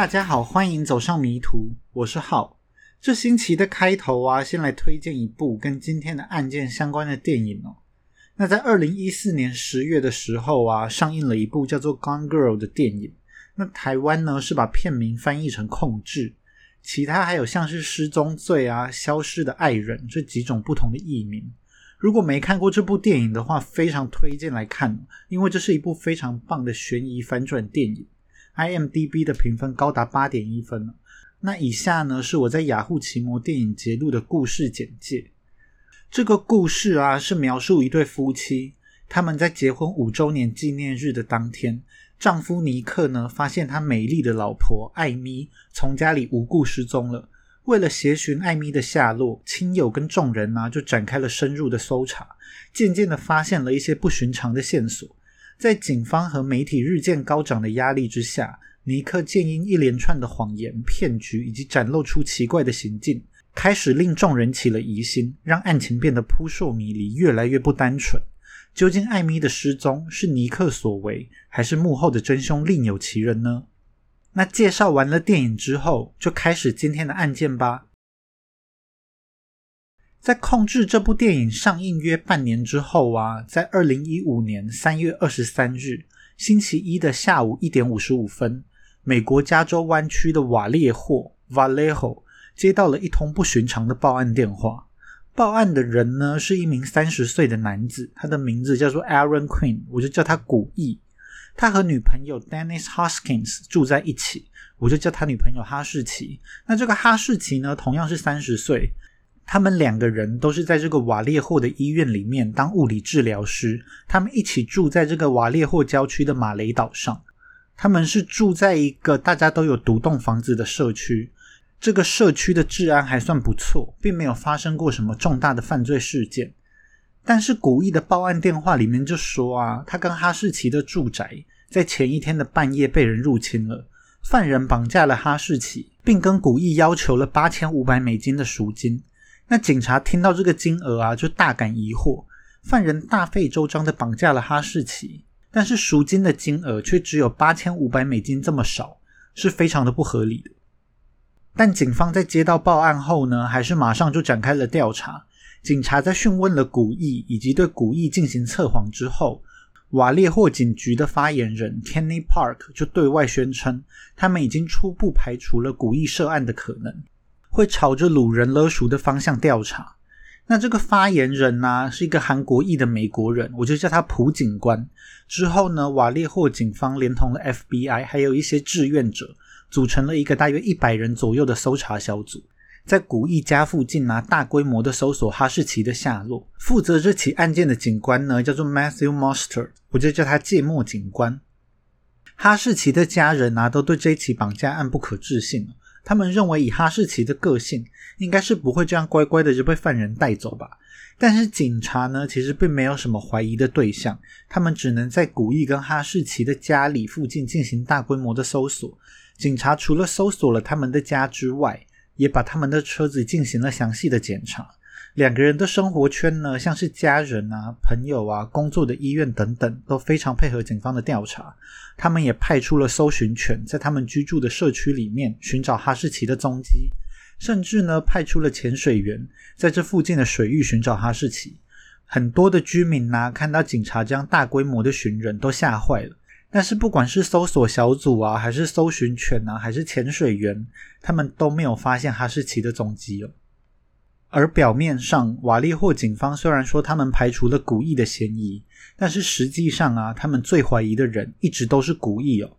大家好，欢迎走上迷途，我是浩。这星期的开头啊，先来推荐一部跟今天的案件相关的电影哦。那在二零一四年十月的时候啊，上映了一部叫做《Gone Girl》的电影。那台湾呢是把片名翻译成《控制》，其他还有像是《失踪罪》啊、《消失的爱人》这几种不同的译名。如果没看过这部电影的话，非常推荐来看，因为这是一部非常棒的悬疑反转电影。IMDB 的评分高达八点一分那以下呢是我在雅虎奇摩电影节录的故事简介。这个故事啊是描述一对夫妻，他们在结婚五周年纪念日的当天，丈夫尼克呢发现他美丽的老婆艾米从家里无故失踪了。为了协寻艾米的下落，亲友跟众人呢就展开了深入的搜查，渐渐的发现了一些不寻常的线索。在警方和媒体日渐高涨的压力之下，尼克建因一连串的谎言、骗局以及展露出奇怪的行径，开始令众人起了疑心，让案情变得扑朔迷离，越来越不单纯。究竟艾米的失踪是尼克所为，还是幕后的真凶另有其人呢？那介绍完了电影之后，就开始今天的案件吧。在《控制》这部电影上映约半年之后啊，在二零一五年三月二十三日星期一的下午一点五十五分，美国加州湾区的瓦列霍 （Vallejo） 接到了一通不寻常的报案电话。报案的人呢是一名三十岁的男子，他的名字叫做 Aaron Quinn，我就叫他古意。他和女朋友 Dennis Hoskins 住在一起，我就叫他女朋友哈士奇。那这个哈士奇呢，同样是三十岁。他们两个人都是在这个瓦列霍的医院里面当物理治疗师。他们一起住在这个瓦列霍郊区的马雷岛上。他们是住在一个大家都有独栋房子的社区。这个社区的治安还算不错，并没有发生过什么重大的犯罪事件。但是古意的报案电话里面就说啊，他跟哈士奇的住宅在前一天的半夜被人入侵了，犯人绑架了哈士奇，并跟古意要求了八千五百美金的赎金。那警察听到这个金额啊，就大感疑惑。犯人大费周章的绑架了哈士奇，但是赎金的金额却只有八千五百美金这么少，是非常的不合理的。但警方在接到报案后呢，还是马上就展开了调查。警察在讯问了古意以及对古意进行测谎之后，瓦列霍警局的发言人 Kenny Park 就对外宣称，他们已经初步排除了古意涉案的可能。会朝着掳人勒赎的方向调查。那这个发言人呢，是一个韩国裔的美国人，我就叫他朴警官。之后呢，瓦列霍警方连同了 FBI，还有一些志愿者，组成了一个大约一百人左右的搜查小组，在古意家附近拿大规模的搜索哈士奇的下落。负责这起案件的警官呢，叫做 Matthew Monster，我就叫他芥末警官。哈士奇的家人啊，都对这起绑架案不可置信。他们认为以哈士奇的个性，应该是不会这样乖乖的就被犯人带走吧。但是警察呢，其实并没有什么怀疑的对象，他们只能在古意跟哈士奇的家里附近进行大规模的搜索。警察除了搜索了他们的家之外，也把他们的车子进行了详细的检查。两个人的生活圈呢，像是家人啊、朋友啊、工作的医院等等，都非常配合警方的调查。他们也派出了搜寻犬，在他们居住的社区里面寻找哈士奇的踪迹，甚至呢派出了潜水员在这附近的水域寻找哈士奇。很多的居民呢，看到警察这样大规模的寻人，都吓坏了。但是不管是搜索小组啊，还是搜寻犬啊，还是潜水员，他们都没有发现哈士奇的踪迹哦。而表面上，瓦利霍警方虽然说他们排除了古意的嫌疑，但是实际上啊，他们最怀疑的人一直都是古意哦。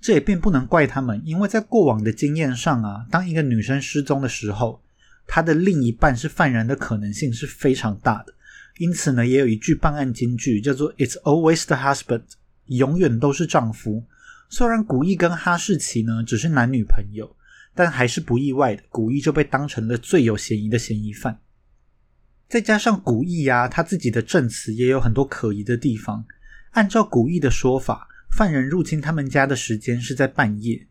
这也并不能怪他们，因为在过往的经验上啊，当一个女生失踪的时候，她的另一半是犯人的可能性是非常大的。因此呢，也有一句办案金句叫做 “It's always the husband”，永远都是丈夫。虽然古意跟哈士奇呢只是男女朋友。但还是不意外的，古意就被当成了最有嫌疑的嫌疑犯。再加上古意呀，他自己的证词也有很多可疑的地方。按照古意的说法，犯人入侵他们家的时间是在半夜。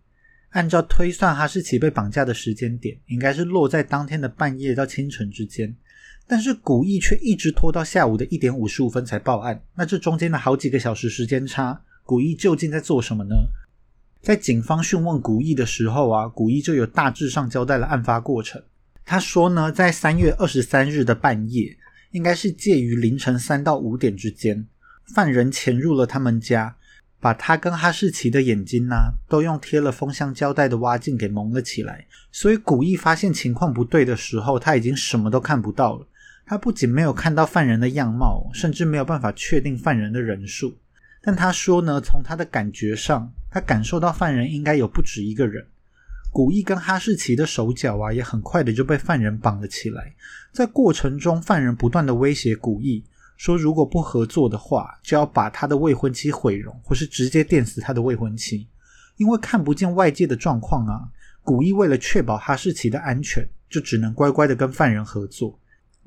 按照推算，哈士奇被绑架的时间点应该是落在当天的半夜到清晨之间。但是古意却一直拖到下午的一点五十五分才报案。那这中间的好几个小时时间差，古意究竟在做什么呢？在警方讯问古意的时候啊，古意就有大致上交代了案发过程。他说呢，在三月二十三日的半夜，应该是介于凌晨三到五点之间，犯人潜入了他们家，把他跟哈士奇的眼睛呢，都用贴了封箱胶带的挖镜给蒙了起来。所以古意发现情况不对的时候，他已经什么都看不到了。他不仅没有看到犯人的样貌，甚至没有办法确定犯人的人数。但他说呢，从他的感觉上，他感受到犯人应该有不止一个人。古意跟哈士奇的手脚啊，也很快的就被犯人绑了起来。在过程中，犯人不断的威胁古意，说如果不合作的话，就要把他的未婚妻毁容，或是直接电死他的未婚妻。因为看不见外界的状况啊，古意为了确保哈士奇的安全，就只能乖乖的跟犯人合作。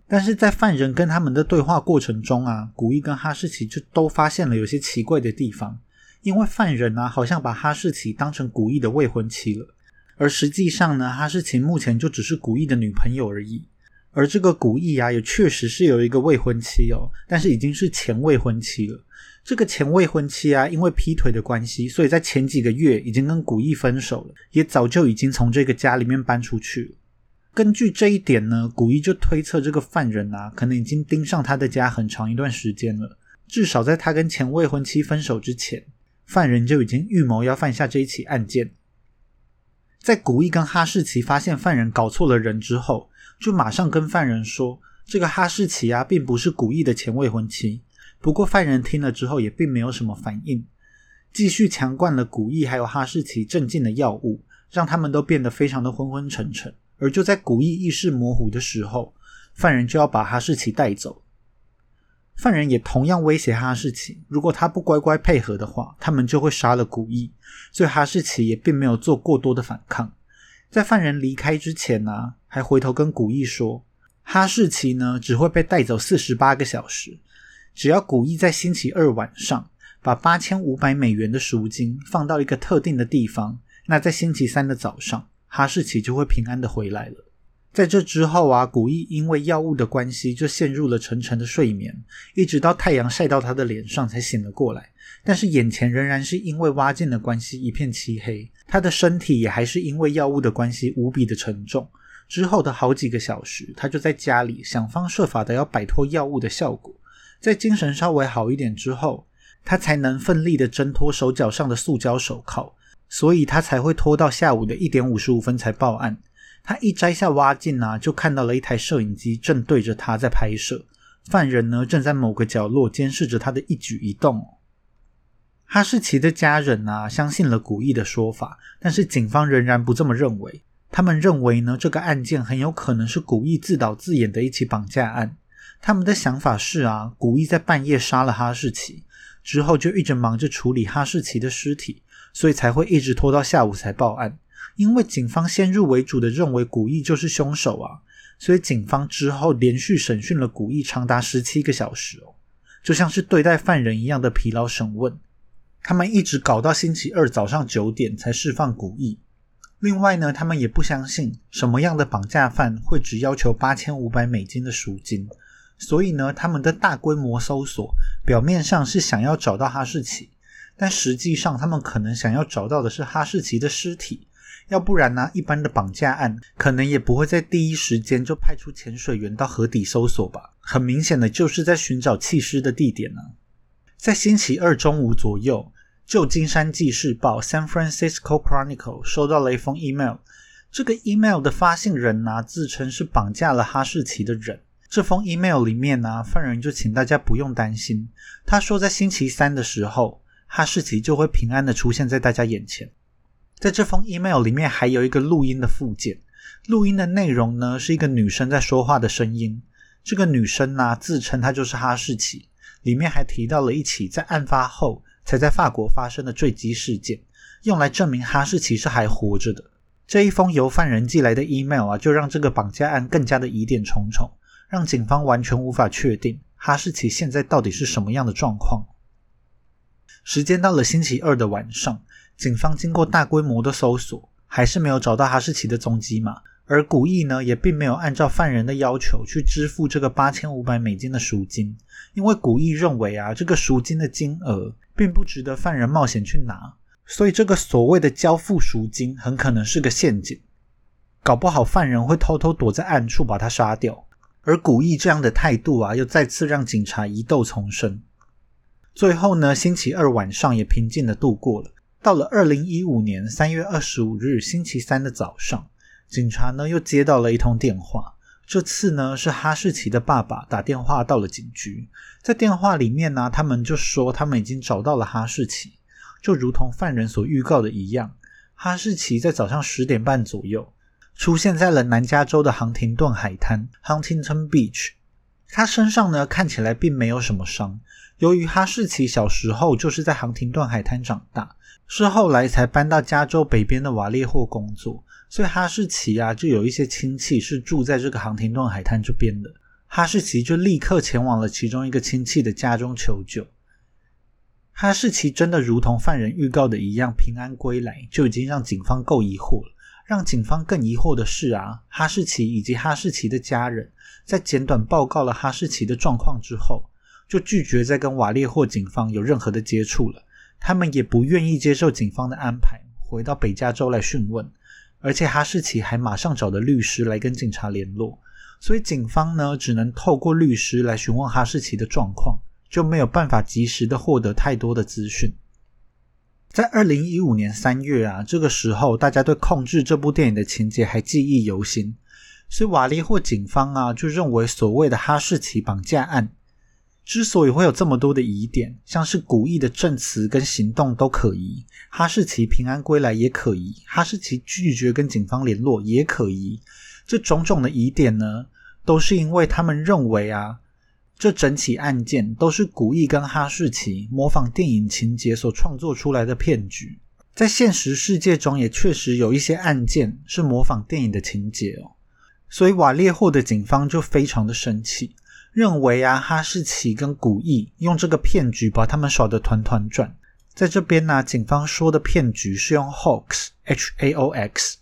但是在犯人跟他们的对话过程中啊，古意跟哈士奇就都发现了有些奇怪的地方，因为犯人啊好像把哈士奇当成古意的未婚妻了，而实际上呢，哈士奇目前就只是古意的女朋友而已。而这个古意啊，也确实是有一个未婚妻哦，但是已经是前未婚妻了。这个前未婚妻啊，因为劈腿的关系，所以在前几个月已经跟古意分手了，也早就已经从这个家里面搬出去了。根据这一点呢，古意就推测这个犯人啊，可能已经盯上他的家很长一段时间了。至少在他跟前未婚妻分手之前，犯人就已经预谋要犯下这一起案件。在古意跟哈士奇发现犯人搞错了人之后，就马上跟犯人说，这个哈士奇啊，并不是古意的前未婚妻。不过犯人听了之后也并没有什么反应，继续强灌了古意还有哈士奇镇静的药物，让他们都变得非常的昏昏沉沉。而就在古意意识模糊的时候，犯人就要把哈士奇带走。犯人也同样威胁哈士奇，如果他不乖乖配合的话，他们就会杀了古意。所以哈士奇也并没有做过多的反抗。在犯人离开之前呢，还回头跟古意说，哈士奇呢只会被带走四十八个小时。只要古意在星期二晚上把八千五百美元的赎金放到一个特定的地方，那在星期三的早上。哈士奇就会平安的回来了。在这之后啊，古意因为药物的关系，就陷入了沉沉的睡眠，一直到太阳晒到他的脸上才醒了过来。但是眼前仍然是因为挖镜的关系一片漆黑，他的身体也还是因为药物的关系无比的沉重。之后的好几个小时，他就在家里想方设法的要摆脱药物的效果。在精神稍微好一点之后，他才能奋力的挣脱手脚上的塑胶手铐。所以他才会拖到下午的一点五十五分才报案。他一摘下挖镜啊，就看到了一台摄影机正对着他在拍摄。犯人呢，正在某个角落监视着他的一举一动。哈士奇的家人啊，相信了古意的说法，但是警方仍然不这么认为。他们认为呢，这个案件很有可能是古意自导自演的一起绑架案。他们的想法是啊，古意在半夜杀了哈士奇之后，就一直忙着处理哈士奇的尸体。所以才会一直拖到下午才报案，因为警方先入为主的认为古意就是凶手啊，所以警方之后连续审讯了古意长达十七个小时哦，就像是对待犯人一样的疲劳审问。他们一直搞到星期二早上九点才释放古意。另外呢，他们也不相信什么样的绑架犯会只要求八千五百美金的赎金，所以呢，他们的大规模搜索表面上是想要找到哈士奇。但实际上，他们可能想要找到的是哈士奇的尸体，要不然呢，一般的绑架案可能也不会在第一时间就派出潜水员到河底搜索吧。很明显的就是在寻找弃尸的地点呢。在星期二中午左右，旧金山纪事报 （San Francisco Chronicle） 收到了一封 email。这个 email 的发信人呢，自称是绑架了哈士奇的人。这封 email 里面呢，犯人就请大家不用担心。他说，在星期三的时候。哈士奇就会平安的出现在大家眼前。在这封 email 里面还有一个录音的附件，录音的内容呢是一个女生在说话的声音。这个女生呢自称她就是哈士奇，里面还提到了一起在案发后才在法国发生的坠机事件，用来证明哈士奇是还活着的。这一封由犯人寄来的 email 啊，就让这个绑架案更加的疑点重重，让警方完全无法确定哈士奇现在到底是什么样的状况。时间到了星期二的晚上，警方经过大规模的搜索，还是没有找到哈士奇的踪迹嘛？而古意呢，也并没有按照犯人的要求去支付这个八千五百美金的赎金，因为古意认为啊，这个赎金的金额并不值得犯人冒险去拿，所以这个所谓的交付赎金很可能是个陷阱，搞不好犯人会偷偷躲在暗处把他杀掉。而古意这样的态度啊，又再次让警察疑窦丛生。最后呢，星期二晚上也平静的度过了。到了二零一五年三月二十五日星期三的早上，警察呢又接到了一通电话。这次呢是哈士奇的爸爸打电话到了警局，在电话里面呢，他们就说他们已经找到了哈士奇，就如同犯人所预告的一样，哈士奇在早上十点半左右出现在了南加州的杭廷顿海滩 （Huntington Beach）。他身上呢看起来并没有什么伤。由于哈士奇小时候就是在杭廷顿海滩长大。是后来才搬到加州北边的瓦列霍工作，所以哈士奇啊就有一些亲戚是住在这个杭廷顿海滩这边的。哈士奇就立刻前往了其中一个亲戚的家中求救。哈士奇真的如同犯人预告的一样平安归来，就已经让警方够疑惑了。让警方更疑惑的是啊，哈士奇以及哈士奇的家人在简短报告了哈士奇的状况之后，就拒绝再跟瓦列霍警方有任何的接触了。他们也不愿意接受警方的安排，回到北加州来讯问，而且哈士奇还马上找了律师来跟警察联络，所以警方呢只能透过律师来询问哈士奇的状况，就没有办法及时的获得太多的资讯。在二零一五年三月啊，这个时候大家对控制这部电影的情节还记忆犹新，所以瓦利霍警方啊就认为所谓的哈士奇绑架案。之所以会有这么多的疑点，像是古意的证词跟行动都可疑，哈士奇平安归来也可疑，哈士奇拒绝跟警方联络也可疑，这种种的疑点呢，都是因为他们认为啊，这整起案件都是古意跟哈士奇模仿电影情节所创作出来的骗局。在现实世界中，也确实有一些案件是模仿电影的情节哦，所以瓦列霍的警方就非常的生气。认为啊，哈士奇跟古意用这个骗局把他们耍得团团转。在这边呢，警方说的骗局是用 hoax（h a o x）。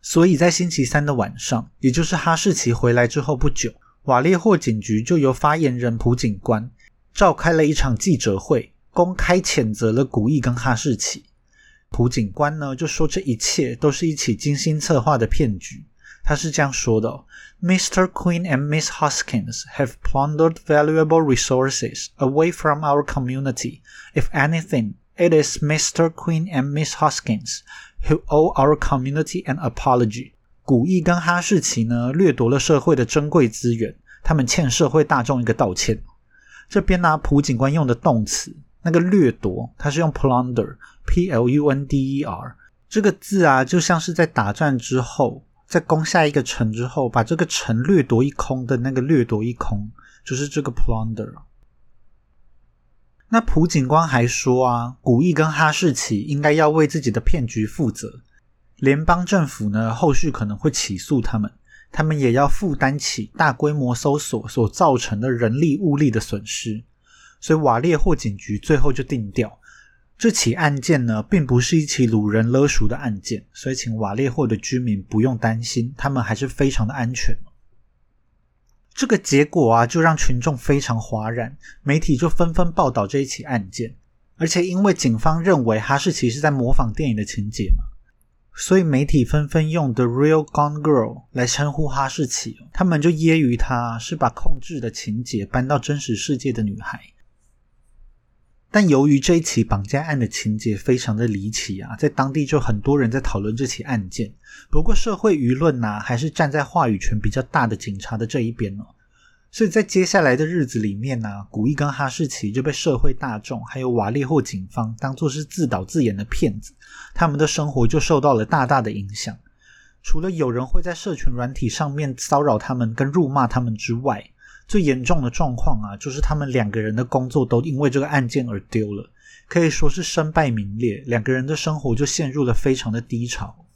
所以在星期三的晚上，也就是哈士奇回来之后不久，瓦列霍警局就由发言人朴警官召开了一场记者会，公开谴责了古意跟哈士奇。朴警官呢就说，这一切都是一起精心策划的骗局。他是这样说的：“Mr. Queen and Miss Hoskins have plundered valuable resources away from our community. If anything, it is Mr. Queen and Miss Hoskins who owe our community an apology.” 古意跟哈士奇呢掠夺了社会的珍贵资源，他们欠社会大众一个道歉。这边呢，朴警官用的动词那个掠夺，它是用 plunder，p-l-u-n-d-e-r 这个字啊，就像是在打战之后。 在攻下一个城之后，把这个城掠夺一空的那个掠夺一空，就是这个 plunder。那朴警官还说啊，古意跟哈士奇应该要为自己的骗局负责，联邦政府呢后续可能会起诉他们，他们也要负担起大规模搜索所造成的人力物力的损失，所以瓦列霍警局最后就定调。这起案件呢，并不是一起掳人勒赎的案件，所以请瓦列霍的居民不用担心，他们还是非常的安全。这个结果啊，就让群众非常哗然，媒体就纷纷报道这一起案件。而且因为警方认为哈士奇是在模仿电影的情节嘛，所以媒体纷纷用 “the real Gone Girl” 来称呼哈士奇，他们就揶揄她是把控制的情节搬到真实世界的女孩。但由于这一起绑架案的情节非常的离奇啊，在当地就很多人在讨论这起案件。不过社会舆论呐，还是站在话语权比较大的警察的这一边哦。所以在接下来的日子里面呢，古一跟哈士奇就被社会大众还有瓦列霍警方当作是自导自演的骗子，他们的生活就受到了大大的影响。除了有人会在社群软体上面骚扰他们跟辱骂他们之外，最严重的状况啊，就是他们两个人的工作都因为这个案件而丢了，可以说是身败名裂。两个人的生活就陷入了非常的低潮。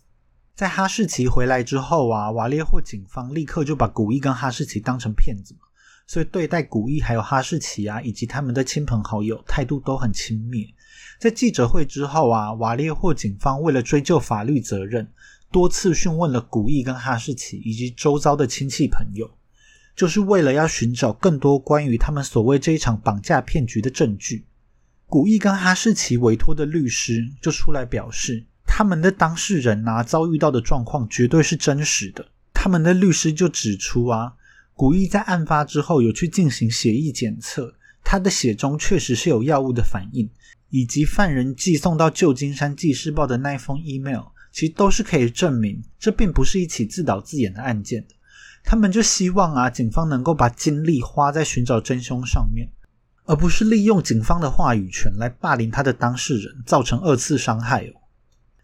在哈士奇回来之后啊，瓦列霍警方立刻就把古意跟哈士奇当成骗子嘛，所以对待古意还有哈士奇啊，以及他们的亲朋好友态度都很轻蔑。在记者会之后啊，瓦列霍警方为了追究法律责任，多次讯问了古意跟哈士奇以及周遭的亲戚朋友。就是为了要寻找更多关于他们所谓这一场绑架骗局的证据，古意跟哈士奇委托的律师就出来表示，他们的当事人啊遭遇到的状况绝对是真实的。他们的律师就指出啊，古意在案发之后有去进行血液检测，他的血中确实是有药物的反应，以及犯人寄送到旧金山纪事报的那封 email，其实都是可以证明这并不是一起自导自演的案件的。他们就希望啊，警方能够把精力花在寻找真凶上面，而不是利用警方的话语权来霸凌他的当事人，造成二次伤害哦。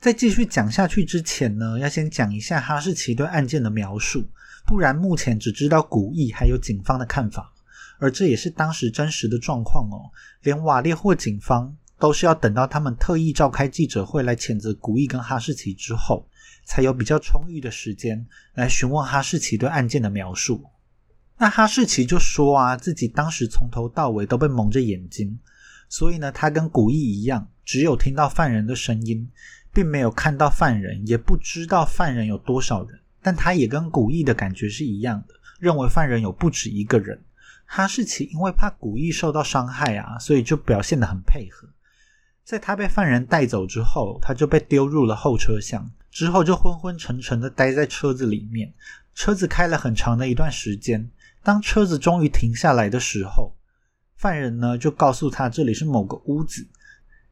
在继续讲下去之前呢，要先讲一下哈士奇对案件的描述，不然目前只知道古意还有警方的看法，而这也是当时真实的状况哦。连瓦列或警方都是要等到他们特意召开记者会来谴责古意跟哈士奇之后。才有比较充裕的时间来询问哈士奇对案件的描述。那哈士奇就说啊，自己当时从头到尾都被蒙着眼睛，所以呢，他跟古意一样，只有听到犯人的声音，并没有看到犯人，也不知道犯人有多少人。但他也跟古意的感觉是一样的，认为犯人有不止一个人。哈士奇因为怕古意受到伤害啊，所以就表现得很配合。在他被犯人带走之后，他就被丢入了后车厢。之后就昏昏沉沉的待在车子里面，车子开了很长的一段时间。当车子终于停下来的时候，犯人呢就告诉他这里是某个屋子，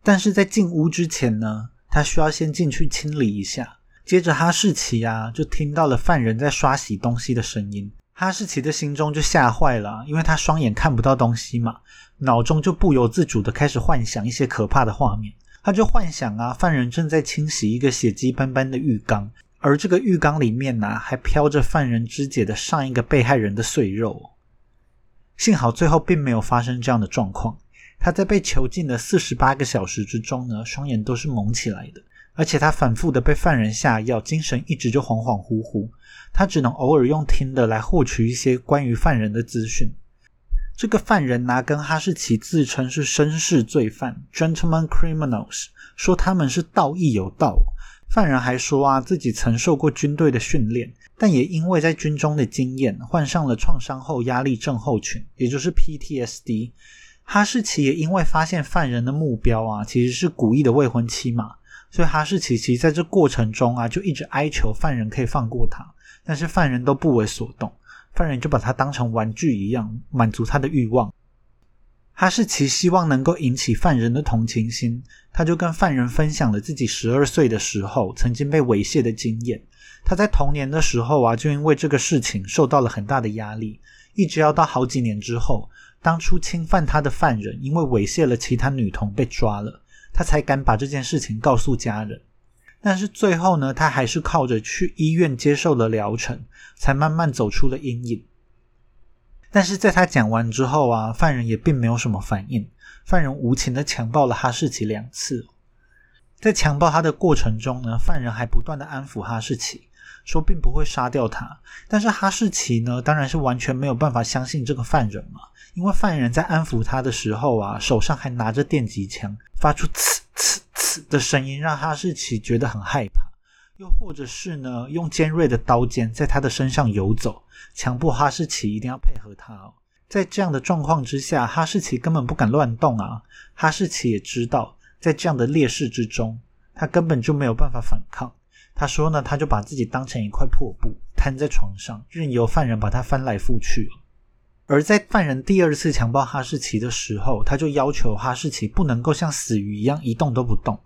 但是在进屋之前呢，他需要先进去清理一下。接着哈士奇啊就听到了犯人在刷洗东西的声音，哈士奇的心中就吓坏了，因为他双眼看不到东西嘛，脑中就不由自主的开始幻想一些可怕的画面。他就幻想啊，犯人正在清洗一个血迹斑斑的浴缸，而这个浴缸里面呢，还飘着犯人肢解的上一个被害人的碎肉。幸好最后并没有发生这样的状况。他在被囚禁的四十八个小时之中呢，双眼都是蒙起来的，而且他反复的被犯人下药，精神一直就恍恍惚惚。他只能偶尔用听的来获取一些关于犯人的资讯。这个犯人拿跟哈士奇自称是绅士罪犯 （gentleman criminals），说他们是道义有道。犯人还说啊，自己曾受过军队的训练，但也因为在军中的经验，患上了创伤后压力症候群，也就是 PTSD。哈士奇也因为发现犯人的目标啊，其实是古意的未婚妻嘛，所以哈士奇其实在这过程中啊，就一直哀求犯人可以放过他，但是犯人都不为所动。犯人就把他当成玩具一样，满足他的欲望。哈士奇希望能够引起犯人的同情心，他就跟犯人分享了自己十二岁的时候曾经被猥亵的经验。他在童年的时候啊，就因为这个事情受到了很大的压力，一直要到好几年之后，当初侵犯他的犯人因为猥亵了其他女童被抓了，他才敢把这件事情告诉家人。但是最后呢，他还是靠着去医院接受了疗程，才慢慢走出了阴影。但是在他讲完之后啊，犯人也并没有什么反应。犯人无情的强暴了哈士奇两次，在强暴他的过程中呢，犯人还不断的安抚哈士奇，说并不会杀掉他。但是哈士奇呢，当然是完全没有办法相信这个犯人嘛，因为犯人在安抚他的时候啊，手上还拿着电击枪，发出呲呲呲。的声音让哈士奇觉得很害怕，又或者是呢，用尖锐的刀尖在他的身上游走，强迫哈士奇一定要配合他。哦在这样的状况之下，哈士奇根本不敢乱动啊。哈士奇也知道，在这样的劣势之中，他根本就没有办法反抗。他说呢，他就把自己当成一块破布，瘫在床上，任由犯人把他翻来覆去。而在犯人第二次强暴哈士奇的时候，他就要求哈士奇不能够像死鱼一样一动都不动。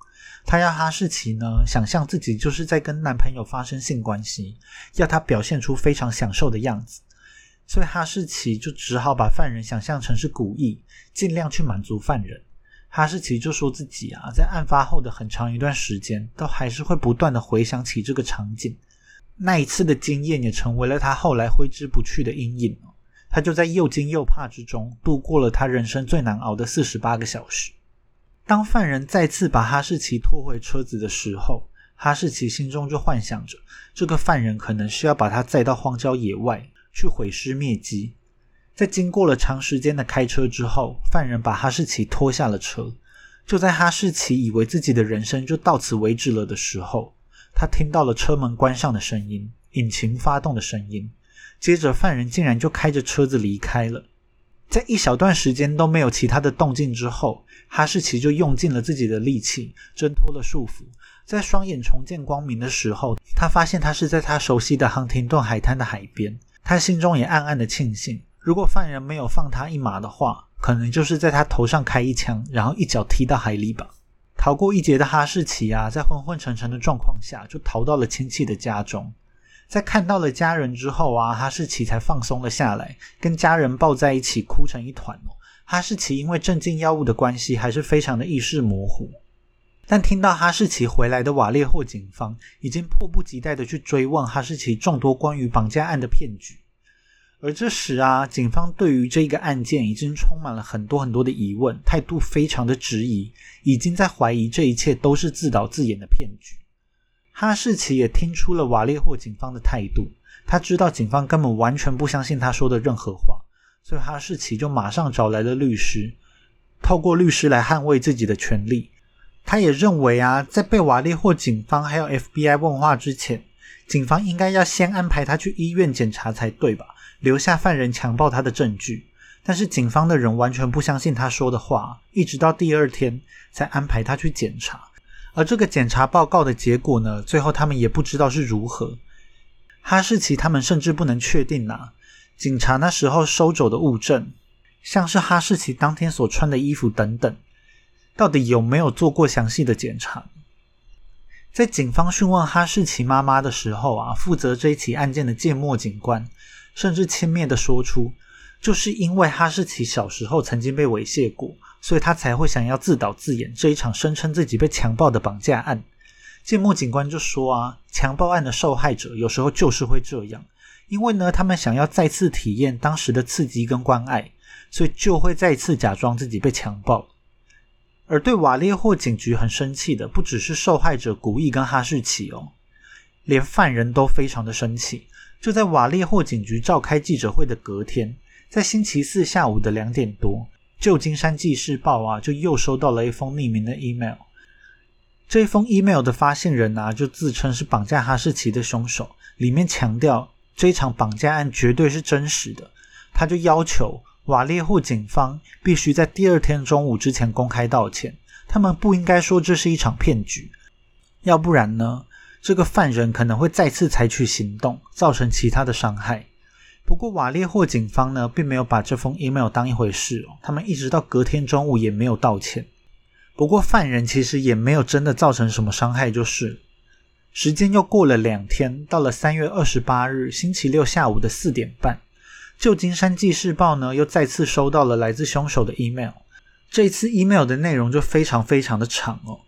他要哈士奇呢想象自己就是在跟男朋友发生性关系，要他表现出非常享受的样子。所以哈士奇就只好把犯人想象成是故意，尽量去满足犯人。哈士奇就说自己啊，在案发后的很长一段时间，都还是会不断的回想起这个场景。那一次的经验也成为了他后来挥之不去的阴影。他就在又惊又怕之中度过了他人生最难熬的四十八个小时。当犯人再次把哈士奇拖回车子的时候，哈士奇心中就幻想着，这个犯人可能是要把他载到荒郊野外去毁尸灭迹。在经过了长时间的开车之后，犯人把哈士奇拖下了车。就在哈士奇以为自己的人生就到此为止了的时候，他听到了车门关上的声音，引擎发动的声音。接着，犯人竟然就开着车子离开了。在一小段时间都没有其他的动静之后，哈士奇就用尽了自己的力气挣脱了束缚。在双眼重见光明的时候，他发现他是在他熟悉的亨廷顿海滩的海边。他心中也暗暗的庆幸，如果犯人没有放他一马的话，可能就是在他头上开一枪，然后一脚踢到海里吧。逃过一劫的哈士奇啊，在昏昏沉沉的状况下，就逃到了亲戚的家中。在看到了家人之后啊，哈士奇才放松了下来，跟家人抱在一起哭成一团哦。哈士奇因为镇静药物的关系，还是非常的意识模糊。但听到哈士奇回来的瓦列霍警方已经迫不及待的去追问哈士奇众多关于绑架案的骗局，而这时啊，警方对于这个案件已经充满了很多很多的疑问，态度非常的质疑，已经在怀疑这一切都是自导自演的骗局。哈士奇也听出了瓦列霍警方的态度，他知道警方根本完全不相信他说的任何话，所以哈士奇就马上找来了律师，透过律师来捍卫自己的权利。他也认为啊，在被瓦列霍警方还有 FBI 问话之前，警方应该要先安排他去医院检查才对吧？留下犯人强暴他的证据。但是警方的人完全不相信他说的话，一直到第二天才安排他去检查。而这个检查报告的结果呢，最后他们也不知道是如何。哈士奇他们甚至不能确定啊，警察那时候收走的物证，像是哈士奇当天所穿的衣服等等。到底有没有做过详细的检查？在警方讯问哈士奇妈妈的时候啊，负责这一起案件的芥末警官甚至轻蔑的说出，就是因为哈士奇小时候曾经被猥亵过，所以他才会想要自导自演这一场声称自己被强暴的绑架案。芥末警官就说啊，强暴案的受害者有时候就是会这样，因为呢，他们想要再次体验当时的刺激跟关爱，所以就会再次假装自己被强暴。而对瓦列霍警局很生气的，不只是受害者古意跟哈士奇哦，连犯人都非常的生气。就在瓦列霍警局召开记者会的隔天，在星期四下午的两点多，旧金山纪事报啊就又收到了一封匿名的 email。这一封 email 的发信人啊就自称是绑架哈士奇的凶手，里面强调这场绑架案绝对是真实的，他就要求。瓦列霍警方必须在第二天中午之前公开道歉。他们不应该说这是一场骗局，要不然呢，这个犯人可能会再次采取行动，造成其他的伤害。不过，瓦列霍警方呢，并没有把这封 email 当一回事哦。他们一直到隔天中午也没有道歉。不过，犯人其实也没有真的造成什么伤害，就是。时间又过了两天，到了三月二十八日星期六下午的四点半。旧金山纪事报呢，又再次收到了来自凶手的 email。这次 email 的内容就非常非常的长哦，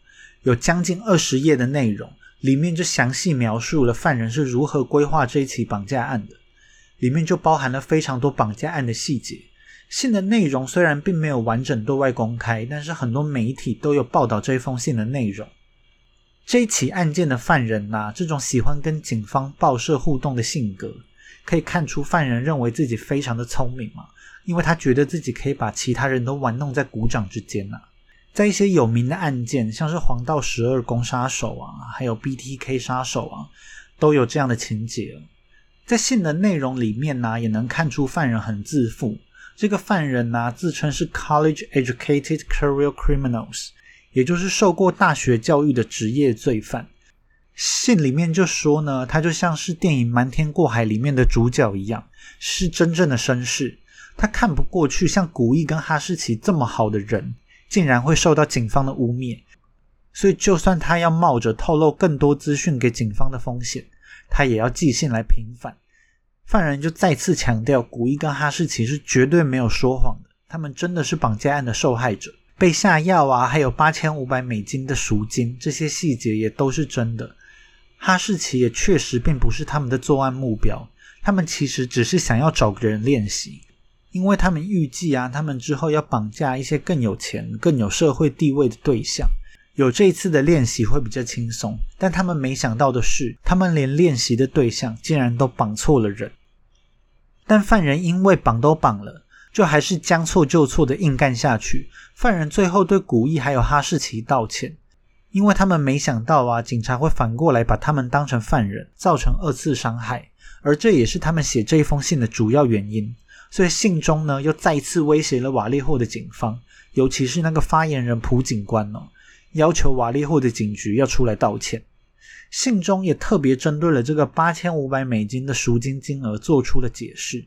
有将近二十页的内容，里面就详细描述了犯人是如何规划这一起绑架案的。里面就包含了非常多绑架案的细节。信的内容虽然并没有完整对外公开，但是很多媒体都有报道这封信的内容。这一起案件的犯人呐，这种喜欢跟警方报社互动的性格。可以看出，犯人认为自己非常的聪明嘛，因为他觉得自己可以把其他人都玩弄在股掌之间呐。在一些有名的案件，像是黄道十二宫杀手啊，还有 BTK 杀手啊，都有这样的情节。在信的内容里面呢，也能看出犯人很自负。这个犯人呢，自称是 College Educated Career Criminals，也就是受过大学教育的职业罪犯。信里面就说呢，他就像是电影《瞒天过海》里面的主角一样，是真正的绅士。他看不过去，像古意跟哈士奇这么好的人，竟然会受到警方的污蔑。所以，就算他要冒着透露更多资讯给警方的风险，他也要寄信来平反。犯人就再次强调，古一跟哈士奇是绝对没有说谎的，他们真的是绑架案的受害者，被下药啊，还有八千五百美金的赎金，这些细节也都是真的。哈士奇也确实并不是他们的作案目标，他们其实只是想要找个人练习，因为他们预计啊，他们之后要绑架一些更有钱、更有社会地位的对象，有这一次的练习会比较轻松。但他们没想到的是，他们连练习的对象竟然都绑错了人。但犯人因为绑都绑了，就还是将错就错的硬干下去。犯人最后对古意还有哈士奇道歉。因为他们没想到啊，警察会反过来把他们当成犯人，造成二次伤害，而这也是他们写这一封信的主要原因。所以信中呢又再次威胁了瓦列霍的警方，尤其是那个发言人朴警官哦，要求瓦列霍的警局要出来道歉。信中也特别针对了这个八千五百美金的赎金金额做出了解释。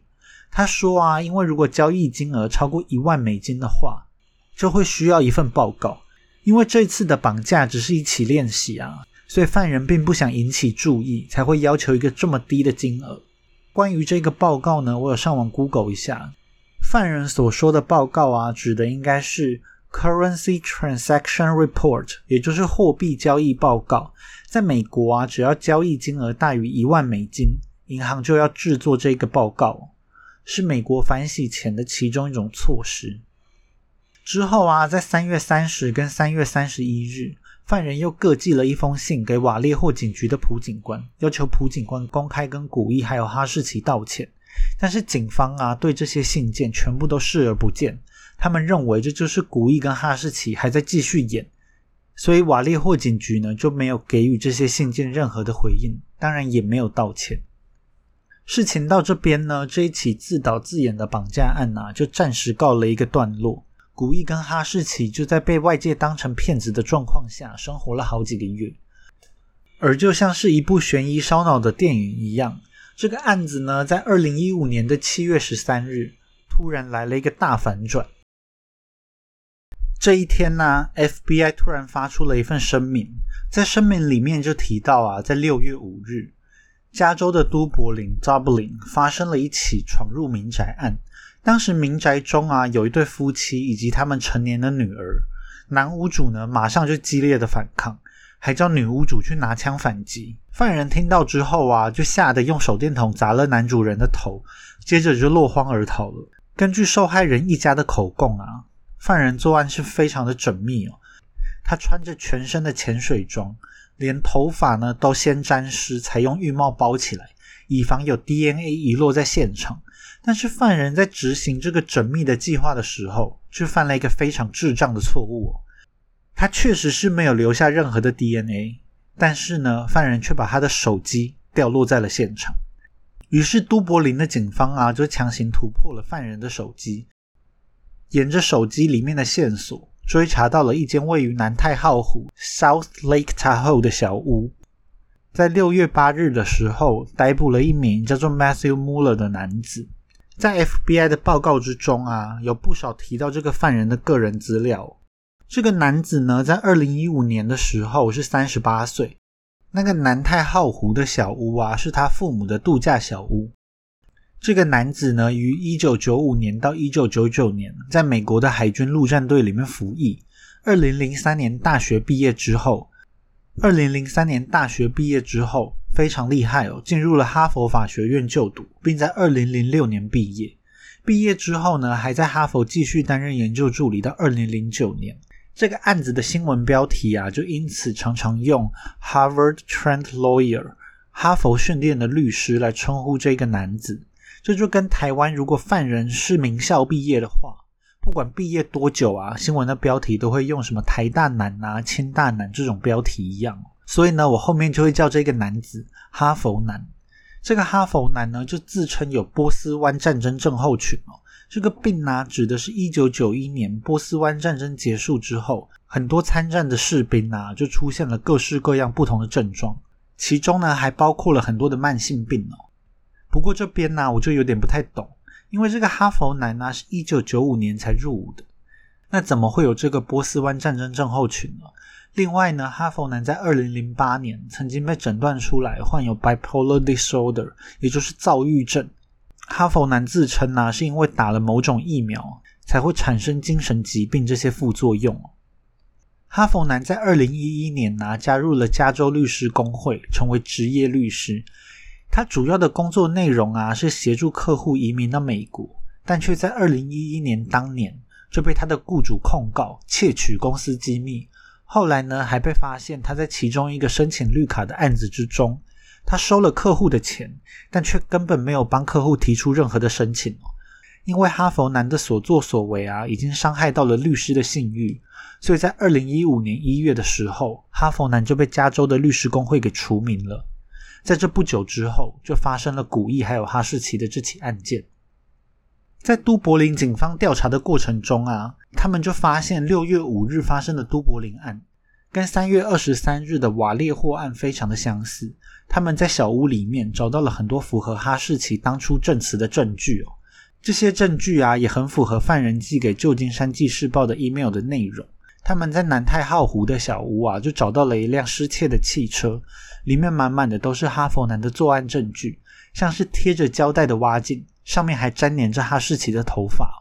他说啊，因为如果交易金额超过一万美金的话，就会需要一份报告。因为这次的绑架只是一起练习啊，所以犯人并不想引起注意，才会要求一个这么低的金额。关于这个报告呢，我有上网 Google 一下，犯人所说的报告啊，指的应该是 Currency Transaction Report，也就是货币交易报告。在美国啊，只要交易金额大于一万美金，银行就要制作这个报告，是美国反洗钱的其中一种措施。之后啊，在三月三十跟三月三十一日，犯人又各寄了一封信给瓦列霍警局的朴警官，要求朴警官公开跟古意还有哈士奇道歉。但是警方啊，对这些信件全部都视而不见，他们认为这就是古意跟哈士奇还在继续演，所以瓦列霍警局呢就没有给予这些信件任何的回应，当然也没有道歉。事情到这边呢，这一起自导自演的绑架案啊，就暂时告了一个段落。古意跟哈士奇就在被外界当成骗子的状况下生活了好几个月，而就像是一部悬疑烧脑的电影一样，这个案子呢，在二零一五年的七月十三日突然来了一个大反转。这一天呢，FBI 突然发出了一份声明，在声明里面就提到啊，在六月五日，加州的都柏林 （Dublin） 发生了一起闯入民宅案。当时民宅中啊，有一对夫妻以及他们成年的女儿。男屋主呢，马上就激烈的反抗，还叫女屋主去拿枪反击。犯人听到之后啊，就吓得用手电筒砸了男主人的头，接着就落荒而逃了。根据受害人一家的口供啊，犯人作案是非常的缜密哦。他穿着全身的潜水装，连头发呢都先沾湿，才用浴帽包起来，以防有 DNA 遗落在现场。但是犯人在执行这个缜密的计划的时候，却犯了一个非常智障的错误。他确实是没有留下任何的 DNA，但是呢，犯人却把他的手机掉落在了现场。于是都柏林的警方啊，就强行突破了犯人的手机，沿着手机里面的线索，追查到了一间位于南太浩湖 （South Lake Tahoe） 的小屋。在六月八日的时候，逮捕了一名叫做 Matthew Muller 的男子。在 FBI 的报告之中啊，有不少提到这个犯人的个人资料。这个男子呢，在二零一五年的时候是三十八岁。那个南太浩湖的小屋啊，是他父母的度假小屋。这个男子呢，于一九九五年到一九九九年，在美国的海军陆战队里面服役。二零零三年大学毕业之后，二零零三年大学毕业之后。非常厉害哦，进入了哈佛法学院就读，并在二零零六年毕业。毕业之后呢，还在哈佛继续担任研究助理到二零零九年。这个案子的新闻标题啊，就因此常常用 Harvard Trent Lawyer（ 哈佛训练的律师）来称呼这个男子。这就跟台湾如果犯人是名校毕业的话，不管毕业多久啊，新闻的标题都会用什么台大男啊、清大男这种标题一样。所以呢，我后面就会叫这个男子哈佛男。这个哈佛男呢，就自称有波斯湾战争症候群哦。这个病呢，指的是一九九一年波斯湾战争结束之后，很多参战的士兵啊，就出现了各式各样不同的症状，其中呢，还包括了很多的慢性病哦。不过这边呢，我就有点不太懂，因为这个哈佛男呢，是一九九五年才入伍的，那怎么会有这个波斯湾战争症候群呢？另外呢，哈佛男在二零零八年曾经被诊断出来患有 bipolar disorder，也就是躁郁症。哈佛男自称呢，是因为打了某种疫苗才会产生精神疾病这些副作用。哈佛男在二零一一年呢，加入了加州律师工会，成为职业律师。他主要的工作内容啊，是协助客户移民到美国，但却在二零一一年当年就被他的雇主控告窃取公司机密。后来呢，还被发现他在其中一个申请绿卡的案子之中，他收了客户的钱，但却根本没有帮客户提出任何的申请因为哈佛男的所作所为啊，已经伤害到了律师的信誉，所以在二零一五年一月的时候，哈佛男就被加州的律师工会给除名了。在这不久之后，就发生了古意还有哈士奇的这起案件。在都柏林警方调查的过程中啊，他们就发现六月五日发生的都柏林案，跟三月二十三日的瓦列霍案非常的相似。他们在小屋里面找到了很多符合哈士奇当初证词的证据哦。这些证据啊，也很符合犯人寄给旧金山纪事报的 email 的内容。他们在南太浩湖的小屋啊，就找到了一辆失窃的汽车，里面满满的都是哈佛男的作案证据，像是贴着胶带的挖镜，上面还粘连着哈士奇的头发。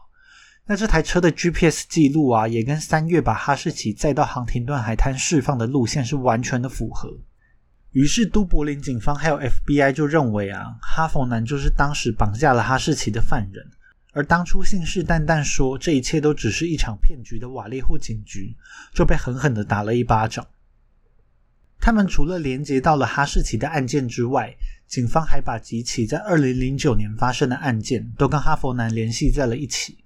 那这台车的 GPS 记录啊，也跟三月把哈士奇载到杭廷顿海滩释放的路线是完全的符合。于是，都柏林警方还有 FBI 就认为啊，哈佛男就是当时绑架了哈士奇的犯人，而当初信誓旦旦说这一切都只是一场骗局的瓦列霍警局就被狠狠的打了一巴掌。他们除了连接到了哈士奇的案件之外，警方还把几起在2009年发生的案件都跟哈佛男联系在了一起，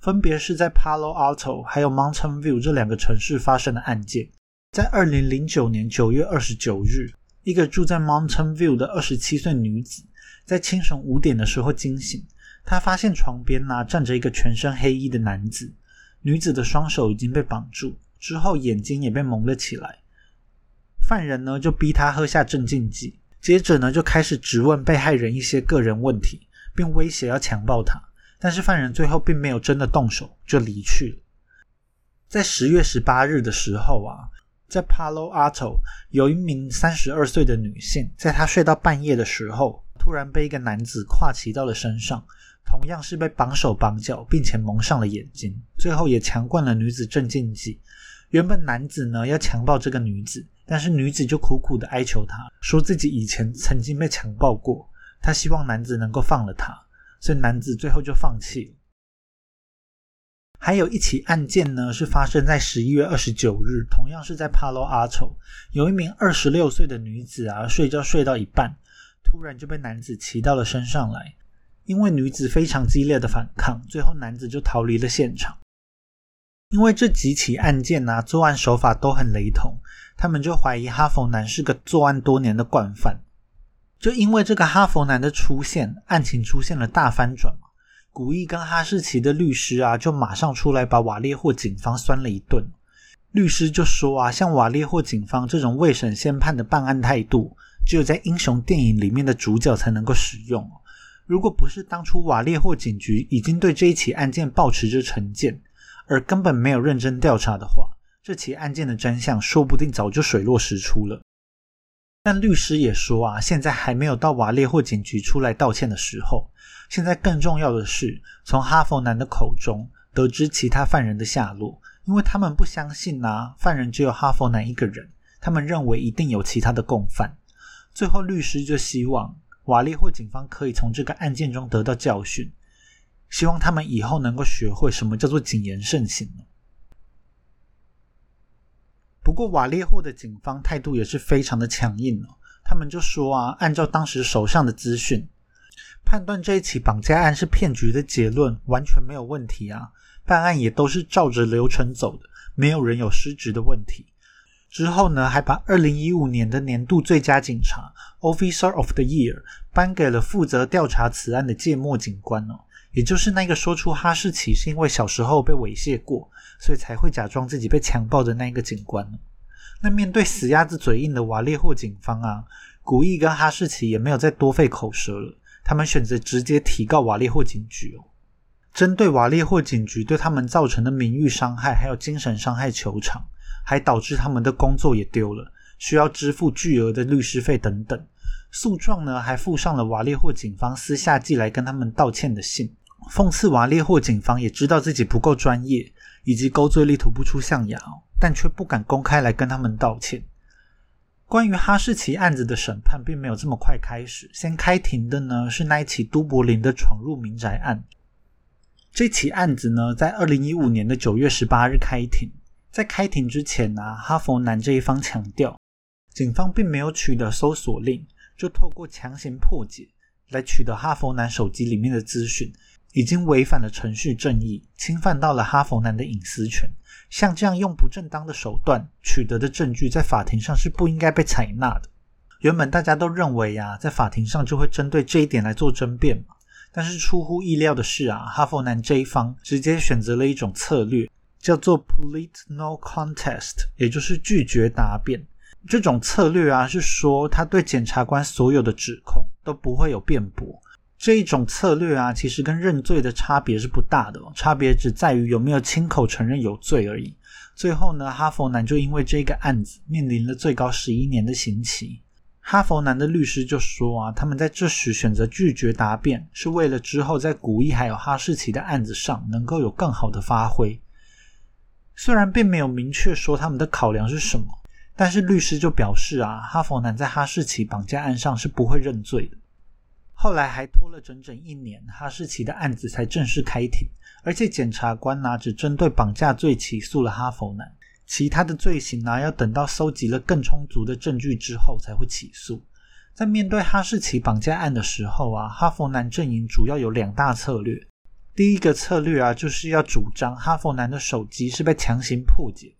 分别是在 Palo Alto 还有 Mountain View 这两个城市发生的案件。在2009年9月29日。一个住在 Mountain View 的二十七岁女子，在清晨五点的时候惊醒，她发现床边呢站着一个全身黑衣的男子，女子的双手已经被绑住，之后眼睛也被蒙了起来。犯人呢就逼他喝下镇静剂，接着呢就开始质问被害人一些个人问题，并威胁要强暴他。但是犯人最后并没有真的动手，就离去了。在十月十八日的时候啊。在 Palo Alto，有一名三十二岁的女性，在她睡到半夜的时候，突然被一个男子跨骑到了身上，同样是被绑手绑脚，并且蒙上了眼睛，最后也强灌了女子镇静剂。原本男子呢要强暴这个女子，但是女子就苦苦的哀求他，说自己以前曾经被强暴过，她希望男子能够放了她，所以男子最后就放弃了。还有一起案件呢，是发生在十一月二十九日，同样是在 Palo Alto，有一名二十六岁的女子啊，睡觉睡到一半，突然就被男子骑到了身上来。因为女子非常激烈的反抗，最后男子就逃离了现场。因为这几起案件呢，作案手法都很雷同，他们就怀疑哈佛男是个作案多年的惯犯。就因为这个哈佛男的出现，案情出现了大翻转嘛。古意跟哈士奇的律师啊，就马上出来把瓦列霍警方酸了一顿。律师就说啊，像瓦列霍警方这种未审先判的办案态度，只有在英雄电影里面的主角才能够使用。如果不是当初瓦列霍警局已经对这一起案件抱持着成见，而根本没有认真调查的话，这起案件的真相说不定早就水落石出了。但律师也说啊，现在还没有到瓦列霍警局出来道歉的时候。现在更重要的是，从哈佛男的口中得知其他犯人的下落，因为他们不相信啊，犯人只有哈佛男一个人，他们认为一定有其他的共犯。最后，律师就希望瓦利或警方可以从这个案件中得到教训，希望他们以后能够学会什么叫做谨言慎行。不过，瓦列霍的警方态度也是非常的强硬哦，他们就说啊，按照当时手上的资讯。判断这一起绑架案是骗局的结论完全没有问题啊！办案也都是照着流程走的，没有人有失职的问题。之后呢，还把二零一五年的年度最佳警察 （Officer of the Year） 颁给了负责调查此案的芥末警官哦，也就是那个说出哈士奇是因为小时候被猥亵过，所以才会假装自己被强暴的那一个警官那面对死鸭子嘴硬的瓦列霍警方啊，古意跟哈士奇也没有再多费口舌了。他们选择直接提告瓦列霍警局哦，针对瓦列霍警局对他们造成的名誉伤害还有精神伤害球场，还导致他们的工作也丢了，需要支付巨额的律师费等等。诉状呢还附上了瓦列霍警方私下寄来跟他们道歉的信，讽刺瓦列霍警方也知道自己不够专业，以及勾罪力图不出象牙，但却不敢公开来跟他们道歉。关于哈士奇案子的审判并没有这么快开始，先开庭的呢是那一起都柏林的闯入民宅案。这起案子呢在二零一五年的九月十八日开庭，在开庭之前呢，哈佛男这一方强调，警方并没有取得搜索令，就透过强行破解来取得哈佛男手机里面的资讯，已经违反了程序正义，侵犯到了哈佛男的隐私权。像这样用不正当的手段取得的证据，在法庭上是不应该被采纳的。原本大家都认为呀，在法庭上就会针对这一点来做争辩嘛。但是出乎意料的是啊，哈佛男这一方直接选择了一种策略，叫做 “plead no contest”，也就是拒绝答辩。这种策略啊，是说他对检察官所有的指控都不会有辩驳。这一种策略啊，其实跟认罪的差别是不大的，差别只在于有没有亲口承认有罪而已。最后呢，哈佛男就因为这个案子面临了最高十一年的刑期。哈佛男的律师就说啊，他们在这时选择拒绝答辩，是为了之后在古一还有哈士奇的案子上能够有更好的发挥。虽然并没有明确说他们的考量是什么，但是律师就表示啊，哈佛男在哈士奇绑架案上是不会认罪的。后来还拖了整整一年，哈士奇的案子才正式开庭。而且检察官呢，只针对绑架罪起诉了哈佛男，其他的罪行呢，要等到搜集了更充足的证据之后才会起诉。在面对哈士奇绑架案的时候啊，哈佛男阵营主要有两大策略。第一个策略啊，就是要主张哈佛男的手机是被强行破解，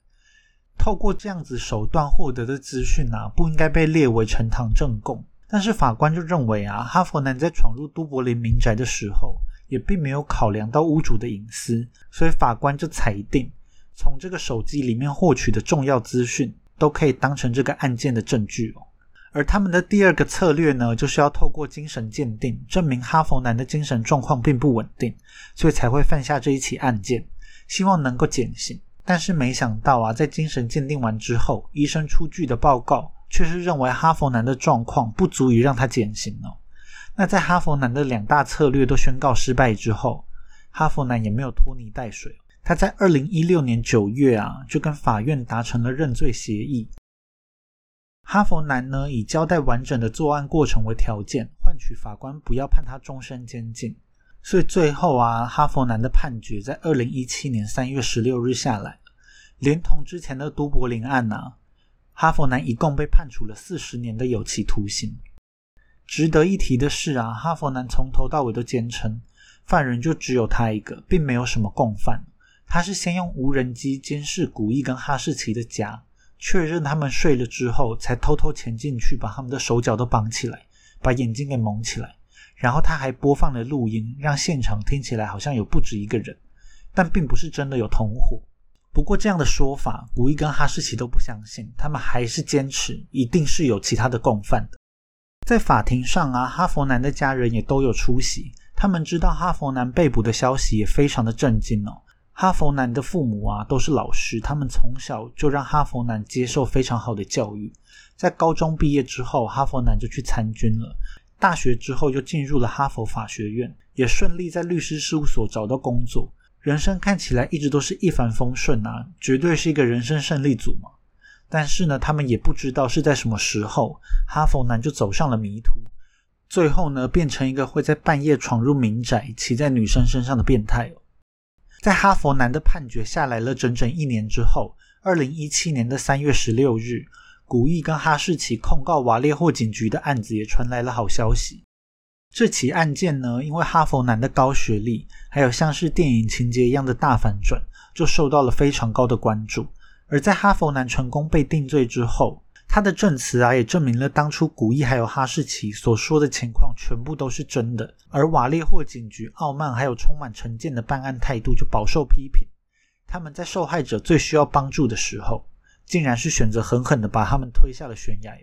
透过这样子手段获得的资讯啊，不应该被列为呈堂证供。但是法官就认为啊，哈佛男在闯入都柏林民宅的时候。也并没有考量到屋主的隐私，所以法官就裁定，从这个手机里面获取的重要资讯都可以当成这个案件的证据哦。而他们的第二个策略呢，就是要透过精神鉴定证明哈佛男的精神状况并不稳定，所以才会犯下这一起案件，希望能够减刑。但是没想到啊，在精神鉴定完之后，医生出具的报告却是认为哈佛男的状况不足以让他减刑哦。那在哈佛男的两大策略都宣告失败之后，哈佛男也没有拖泥带水。他在二零一六年九月啊，就跟法院达成了认罪协议。哈佛男呢，以交代完整的作案过程为条件，换取法官不要判他终身监禁。所以最后啊，哈佛男的判决在二零一七年三月十六日下来，连同之前的都柏林案啊，哈佛男一共被判处了四十年的有期徒刑。值得一提的是啊，哈佛男从头到尾都坚称，犯人就只有他一个，并没有什么共犯。他是先用无人机监视古意跟哈士奇的家，确认他们睡了之后，才偷偷潜进去，把他们的手脚都绑起来，把眼睛给蒙起来。然后他还播放了录音，让现场听起来好像有不止一个人，但并不是真的有同伙。不过这样的说法，古一跟哈士奇都不相信，他们还是坚持一定是有其他的共犯的。在法庭上啊，哈佛男的家人也都有出席。他们知道哈佛男被捕的消息，也非常的震惊哦。哈佛男的父母啊，都是老师，他们从小就让哈佛男接受非常好的教育。在高中毕业之后，哈佛男就去参军了。大学之后，又进入了哈佛法学院，也顺利在律师事务所找到工作。人生看起来一直都是一帆风顺啊，绝对是一个人生胜利组嘛。但是呢，他们也不知道是在什么时候，哈佛男就走上了迷途，最后呢，变成一个会在半夜闯入民宅、骑在女生身上的变态在哈佛男的判决下来了整整一年之后，二零一七年的三月十六日，古意跟哈士奇控告瓦列霍警局的案子也传来了好消息。这起案件呢，因为哈佛男的高学历，还有像是电影情节一样的大反转，就受到了非常高的关注。而在哈佛男成功被定罪之后，他的证词啊也证明了当初古意还有哈士奇所说的情况全部都是真的。而瓦列霍警局傲慢还有充满成见的办案态度就饱受批评。他们在受害者最需要帮助的时候，竟然是选择狠狠的把他们推下了悬崖，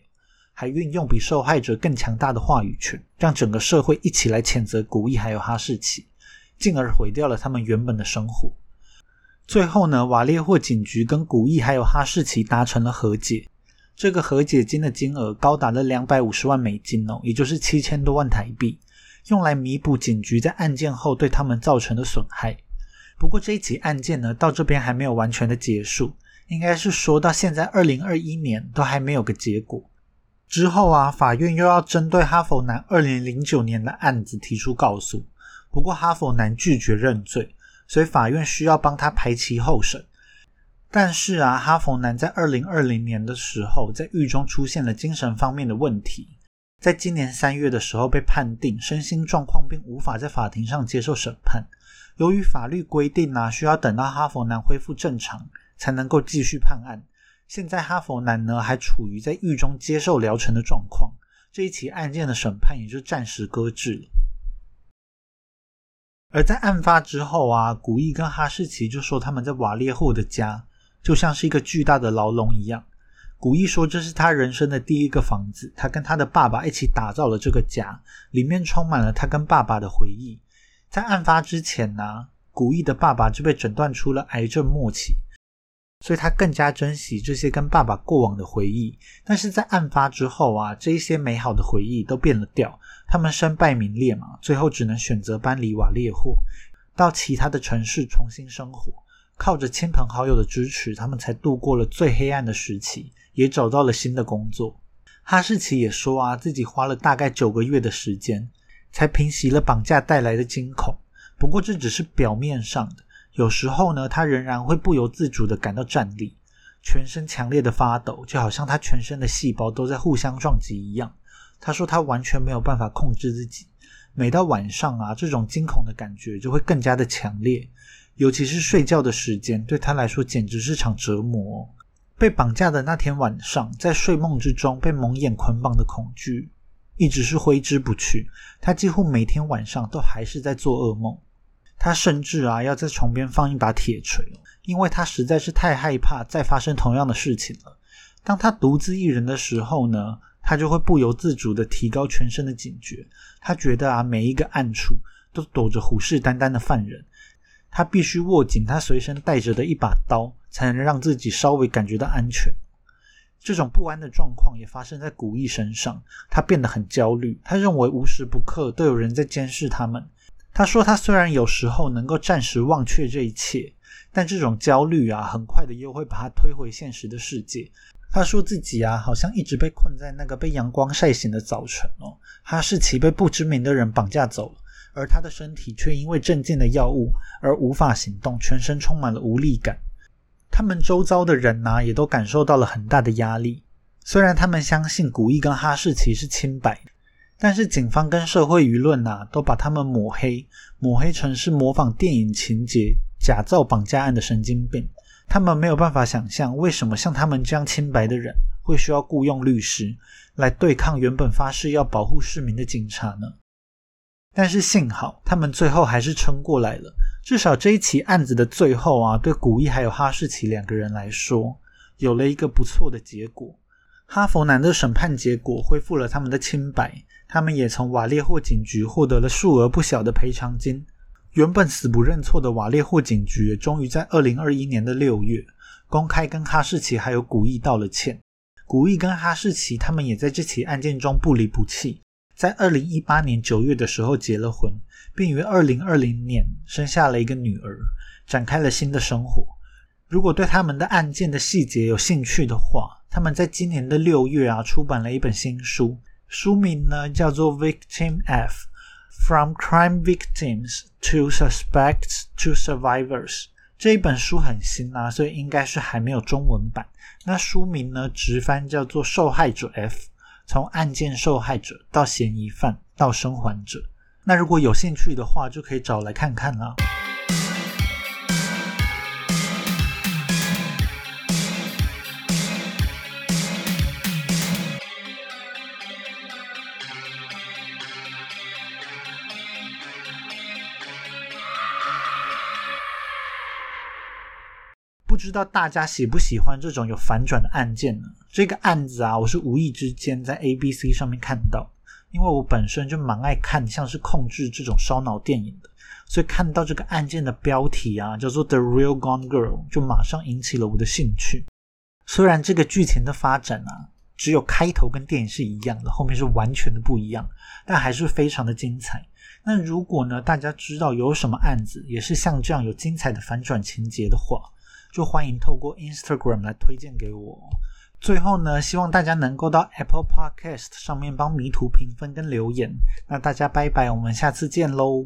还运用比受害者更强大的话语权，让整个社会一起来谴责古意还有哈士奇，进而毁掉了他们原本的生活。最后呢，瓦列霍警局跟古意还有哈士奇达成了和解，这个和解金的金额高达了两百五十万美金哦，也就是七千多万台币，用来弥补警局在案件后对他们造成的损害。不过这一起案件呢，到这边还没有完全的结束，应该是说到现在二零二一年都还没有个结果。之后啊，法院又要针对哈佛男二零零九年的案子提出告诉，不过哈佛男拒绝认罪。所以法院需要帮他排期候审，但是啊，哈佛男在二零二零年的时候，在狱中出现了精神方面的问题，在今年三月的时候被判定身心状况，并无法在法庭上接受审判。由于法律规定啊，需要等到哈佛男恢复正常才能够继续判案。现在哈佛男呢，还处于在狱中接受疗程的状况，这一起案件的审判也就暂时搁置了。而在案发之后啊，古意跟哈士奇就说他们在瓦列霍的家就像是一个巨大的牢笼一样。古意说这是他人生的第一个房子，他跟他的爸爸一起打造了这个家，里面充满了他跟爸爸的回忆。在案发之前呢，古意的爸爸就被诊断出了癌症末期。所以他更加珍惜这些跟爸爸过往的回忆，但是在案发之后啊，这一些美好的回忆都变了调。他们身败名裂嘛，最后只能选择搬离瓦列霍，到其他的城市重新生活。靠着亲朋好友的支持，他们才度过了最黑暗的时期，也找到了新的工作。哈士奇也说啊，自己花了大概九个月的时间，才平息了绑架带来的惊恐。不过这只是表面上的。有时候呢，他仍然会不由自主的感到战栗，全身强烈的发抖，就好像他全身的细胞都在互相撞击一样。他说他完全没有办法控制自己，每到晚上啊，这种惊恐的感觉就会更加的强烈，尤其是睡觉的时间，对他来说简直是场折磨。被绑架的那天晚上，在睡梦之中被蒙眼捆绑的恐惧，一直是挥之不去。他几乎每天晚上都还是在做噩梦。他甚至啊要在床边放一把铁锤，因为他实在是太害怕再发生同样的事情了。当他独自一人的时候呢，他就会不由自主的提高全身的警觉。他觉得啊每一个暗处都躲着虎视眈眈的犯人，他必须握紧他随身带着的一把刀，才能让自己稍微感觉到安全。这种不安的状况也发生在古意身上，他变得很焦虑，他认为无时不刻都有人在监视他们。他说：“他虽然有时候能够暂时忘却这一切，但这种焦虑啊，很快的又会把他推回现实的世界。”他说自己啊，好像一直被困在那个被阳光晒醒的早晨哦。哈士奇被不知名的人绑架走了，而他的身体却因为镇静的药物而无法行动，全身充满了无力感。他们周遭的人呢，也都感受到了很大的压力。虽然他们相信古意跟哈士奇是清白。但是警方跟社会舆论呐，都把他们抹黑，抹黑成是模仿电影情节、假造绑架案的神经病。他们没有办法想象，为什么像他们这样清白的人，会需要雇佣律师来对抗原本发誓要保护市民的警察呢？但是幸好，他们最后还是撑过来了。至少这一起案子的最后啊，对古一还有哈士奇两个人来说，有了一个不错的结果。哈佛男的审判结果恢复了他们的清白。他们也从瓦列霍警局获得了数额不小的赔偿金。原本死不认错的瓦列霍警局，终于在二零二一年的六月公开跟哈士奇还有古意道了歉。古意跟哈士奇他们也在这起案件中不离不弃，在二零一八年九月的时候结了婚，并于二零二零年生下了一个女儿，展开了新的生活。如果对他们的案件的细节有兴趣的话，他们在今年的六月啊出版了一本新书。书名呢叫做《Victim F: From Crime Victims to Suspects to Survivors》。这一本书很新啊，所以应该是还没有中文版。那书名呢直翻叫做《受害者 F》，从案件受害者到嫌疑犯到生还者。那如果有兴趣的话，就可以找来看看了。不知道大家喜不喜欢这种有反转的案件呢？这个案子啊，我是无意之间在 A B C 上面看到，因为我本身就蛮爱看像是控制这种烧脑电影的，所以看到这个案件的标题啊，叫做 The Real Gone Girl，就马上引起了我的兴趣。虽然这个剧情的发展啊，只有开头跟电影是一样的，后面是完全的不一样，但还是非常的精彩。那如果呢，大家知道有什么案子也是像这样有精彩的反转情节的话，就欢迎透过 Instagram 来推荐给我。最后呢，希望大家能够到 Apple Podcast 上面帮迷途评分跟留言。那大家拜拜，我们下次见喽。